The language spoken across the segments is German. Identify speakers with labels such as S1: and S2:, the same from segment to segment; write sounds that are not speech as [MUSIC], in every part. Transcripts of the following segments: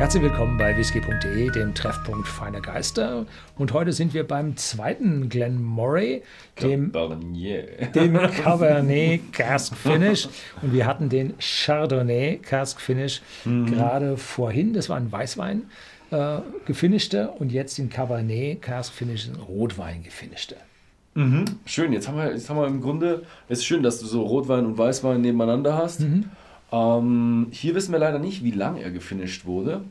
S1: Herzlich willkommen bei whisky.de, dem Treffpunkt feiner Geister. Und heute sind wir beim zweiten Glen Moray, dem
S2: Cabernet.
S1: dem Cabernet Cask Finish. Und wir hatten den Chardonnay Cask Finish gerade vorhin. Das war ein Weißwein äh, gefinischter und jetzt den Cabernet Cask Finish, ein Rotwein gefinischter.
S2: Schön, jetzt haben, wir, jetzt haben wir im Grunde, es ist schön, dass du so Rotwein und Weißwein nebeneinander hast. Ähm, hier wissen wir leider nicht, wie lang er gefinisht wurde.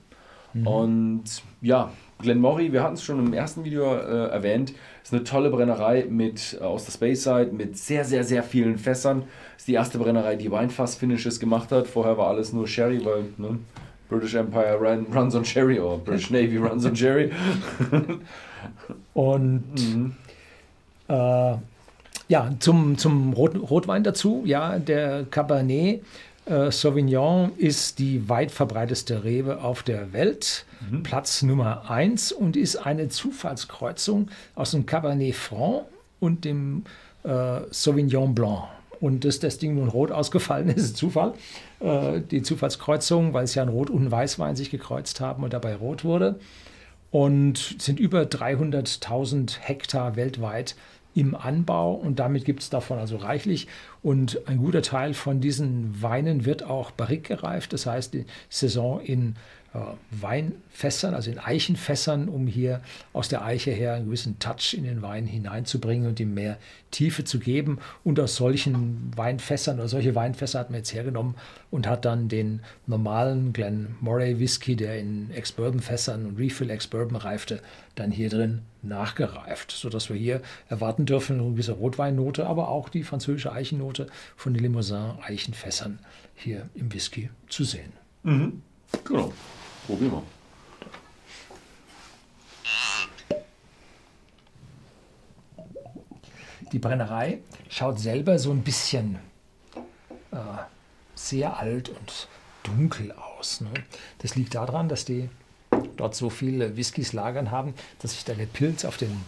S2: Und ja, Glenmory, wir hatten es schon im ersten Video äh, erwähnt, ist eine tolle Brennerei mit, äh, aus der Space Side mit sehr, sehr, sehr vielen Fässern. Ist die erste Brennerei, die Weinfass-Finishes gemacht hat. Vorher war alles nur Sherry, weil ne, British Empire run, runs on Sherry oder British [LAUGHS] Navy runs on Sherry.
S1: Und äh, ja, zum, zum Rot, Rotwein dazu, ja, der Cabernet Sauvignon ist die weit verbreiteste Rebe auf der Welt, Platz Nummer 1 und ist eine Zufallskreuzung aus dem Cabernet Franc und dem äh, Sauvignon Blanc. Und dass das Ding nun rot ausgefallen [LAUGHS] ist, ist Zufall. Äh, die Zufallskreuzung, weil es ja ein Rot- und ein Weißwein sich gekreuzt haben und dabei rot wurde und sind über 300.000 Hektar weltweit im Anbau und damit gibt es davon also reichlich. Und ein guter Teil von diesen Weinen wird auch barrique gereift, das heißt die Saison in Weinfässern, also in Eichenfässern, um hier aus der Eiche her einen gewissen Touch in den Wein hineinzubringen und ihm mehr Tiefe zu geben. Und aus solchen Weinfässern oder solche Weinfässer hat man jetzt hergenommen und hat dann den normalen Glen Moray Whisky, der in Ex-Bourbon-Fässern und Refill Ex-Bourbon reifte, dann hier drin nachgereift, sodass wir hier erwarten dürfen eine gewisse Rotweinnote, aber auch die französische Eichennote von den Limousin Eichenfässern hier im Whisky zu sehen.
S2: Genau, probieren wir.
S1: Die Brennerei schaut selber so ein bisschen äh, sehr alt und dunkel aus. Ne? Das liegt daran, dass die dort so viele Whiskys lagern haben, dass sich da der Pilz auf den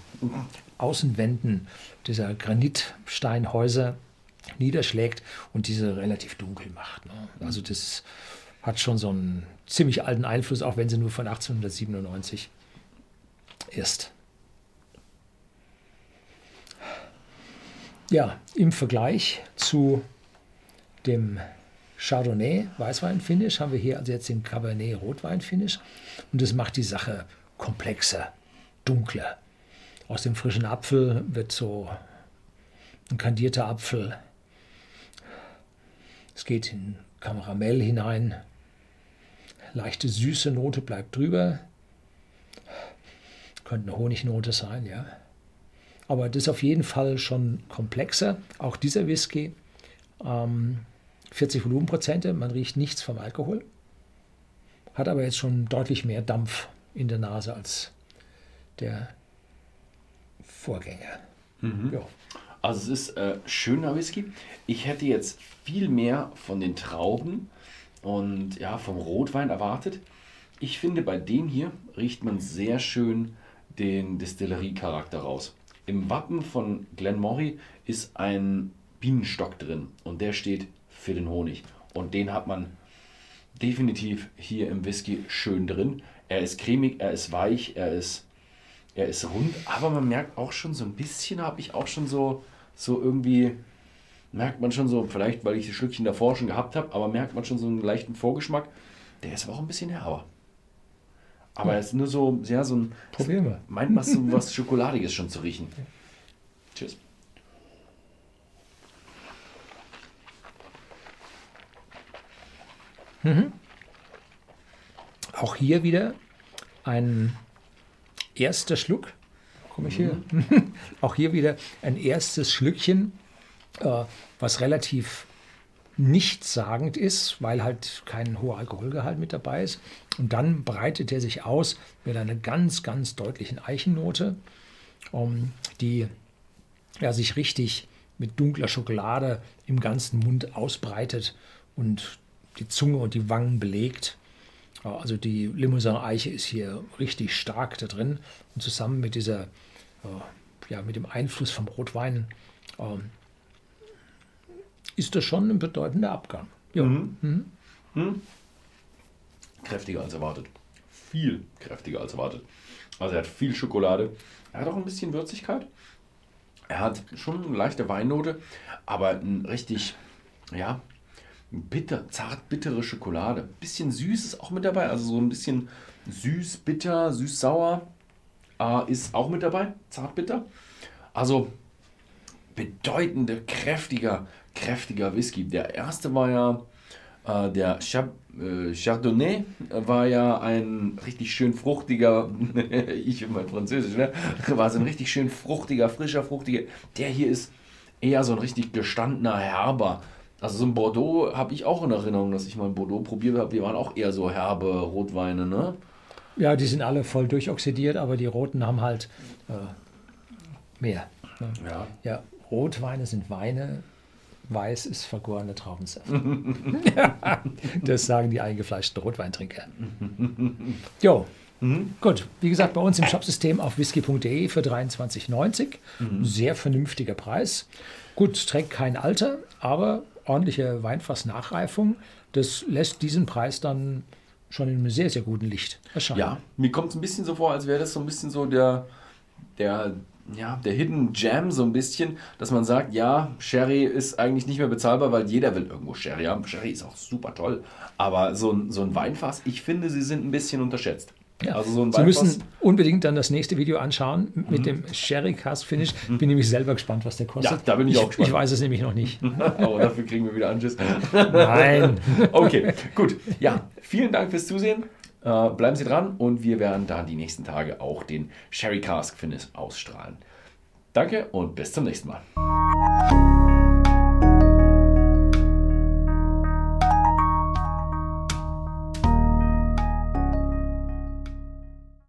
S1: Außenwänden dieser Granitsteinhäuser niederschlägt und diese relativ dunkel macht. Ne? Also das hat schon so einen ziemlich alten Einfluss, auch wenn sie nur von 1897 ist. Ja, im Vergleich zu dem Chardonnay Weißwein-Finish haben wir hier also jetzt den Cabernet Rotwein-Finish und das macht die Sache komplexer, dunkler. Aus dem frischen Apfel wird so ein kandierter Apfel. Es geht in Karamell hinein. Leichte süße Note bleibt drüber. Könnte eine Honignote sein, ja. Aber das ist auf jeden Fall schon komplexer. Auch dieser Whisky, ähm, 40 Volumenprozente, man riecht nichts vom Alkohol. Hat aber jetzt schon deutlich mehr Dampf in der Nase als der Vorgänger. Ja.
S2: Also es ist äh, schöner Whisky. Ich hätte jetzt viel mehr von den Trauben und ja, vom Rotwein erwartet. Ich finde, bei dem hier riecht man sehr schön den Distillerie-Charakter raus. Im Wappen von Glenmory ist ein Bienenstock drin und der steht für den Honig. Und den hat man definitiv hier im Whisky schön drin. Er ist cremig, er ist weich, er ist, er ist rund, aber man merkt auch schon so ein bisschen, habe ich auch schon so, so irgendwie, merkt man schon so, vielleicht weil ich das Schlückchen davor schon gehabt habe, aber merkt man schon so einen leichten Vorgeschmack. Der ist aber auch ein bisschen herber. Aber er ist nur so, ja, so ein,
S1: Probieren wir.
S2: meint man so was [LAUGHS] Schokoladiges schon zu riechen. Tschüss.
S1: Auch hier wieder ein erster Schluck. Komme ich hier? [LAUGHS] Auch hier wieder ein erstes Schlückchen, was relativ nichtssagend ist, weil halt kein hoher Alkoholgehalt mit dabei ist. Und dann breitet er sich aus mit einer ganz, ganz deutlichen Eichennote, ähm, die ja, sich richtig mit dunkler Schokolade im ganzen Mund ausbreitet und die Zunge und die Wangen belegt. Ja, Also die Limousin-Eiche ist hier richtig stark da drin und zusammen mit dieser, äh, ja, mit dem Einfluss vom Rotwein ähm, ist das schon ein bedeutender Abgang. Ja.
S2: Kräftiger als erwartet. viel kräftiger als erwartet. Also er hat viel Schokolade. Er hat auch ein bisschen Würzigkeit. Er hat schon eine leichte Weinnote, aber ein richtig, ja, bitter, zart bittere Schokolade. Bisschen süß ist auch mit dabei, also so ein bisschen süß, bitter, süß-sauer äh, ist auch mit dabei, zart bitter. Also bedeutende, kräftiger, kräftiger Whisky. Der erste war ja äh, der äh, Chardonnay, war ja ein richtig schön fruchtiger, [LAUGHS] ich und mein Französisch, ne? war so ein richtig schön fruchtiger, frischer, fruchtiger. Der hier ist eher so ein richtig gestandener Herber. Also so ein Bordeaux habe ich auch in Erinnerung, dass ich mal ein Bordeaux probiert habe. Die waren auch eher so herbe Rotweine, ne?
S1: Ja, die sind alle voll durchoxidiert, aber die roten haben halt äh, mehr. Ne?
S2: Ja.
S1: Ja, Rotweine sind Weine, weiß ist vergorene Traubensaft. [LAUGHS] das sagen die eingefleischten Rotweintrinker. Jo, gut. Wie gesagt, bei uns im Shopsystem auf whisky.de für 23,90. Sehr vernünftiger Preis. Gut, trägt kein Alter, aber ordentliche Weinfassnachreifung. Das lässt diesen Preis dann schon in einem sehr, sehr guten Licht erscheinen.
S2: Ja, mir kommt es ein bisschen so vor, als wäre das so ein bisschen so der, der, ja, der Hidden Jam, so ein bisschen, dass man sagt, ja, Sherry ist eigentlich nicht mehr bezahlbar, weil jeder will irgendwo Sherry haben. Sherry ist auch super toll. Aber so ein, so ein Weinfass, ich finde, sie sind ein bisschen unterschätzt.
S1: Ja.
S2: Also so ein
S1: Sie müssen unbedingt dann das nächste Video anschauen mit dem Sherry Cask Finish. Bin nämlich selber gespannt, was der kostet.
S2: Mhm. Ja, da bin ich auch gespannt.
S1: Ich weiß es nämlich noch nicht.
S2: Aber [LAUGHS] dafür kriegen wir wieder Anschiss.
S1: Nein. [LAUGHS]
S2: Okay, gut. Ja, vielen Dank fürs Zusehen. Äh, bleiben Sie dran und wir werden dann die nächsten Tage auch den Sherry Cask Finish ausstrahlen. Danke und bis zum nächsten Mal.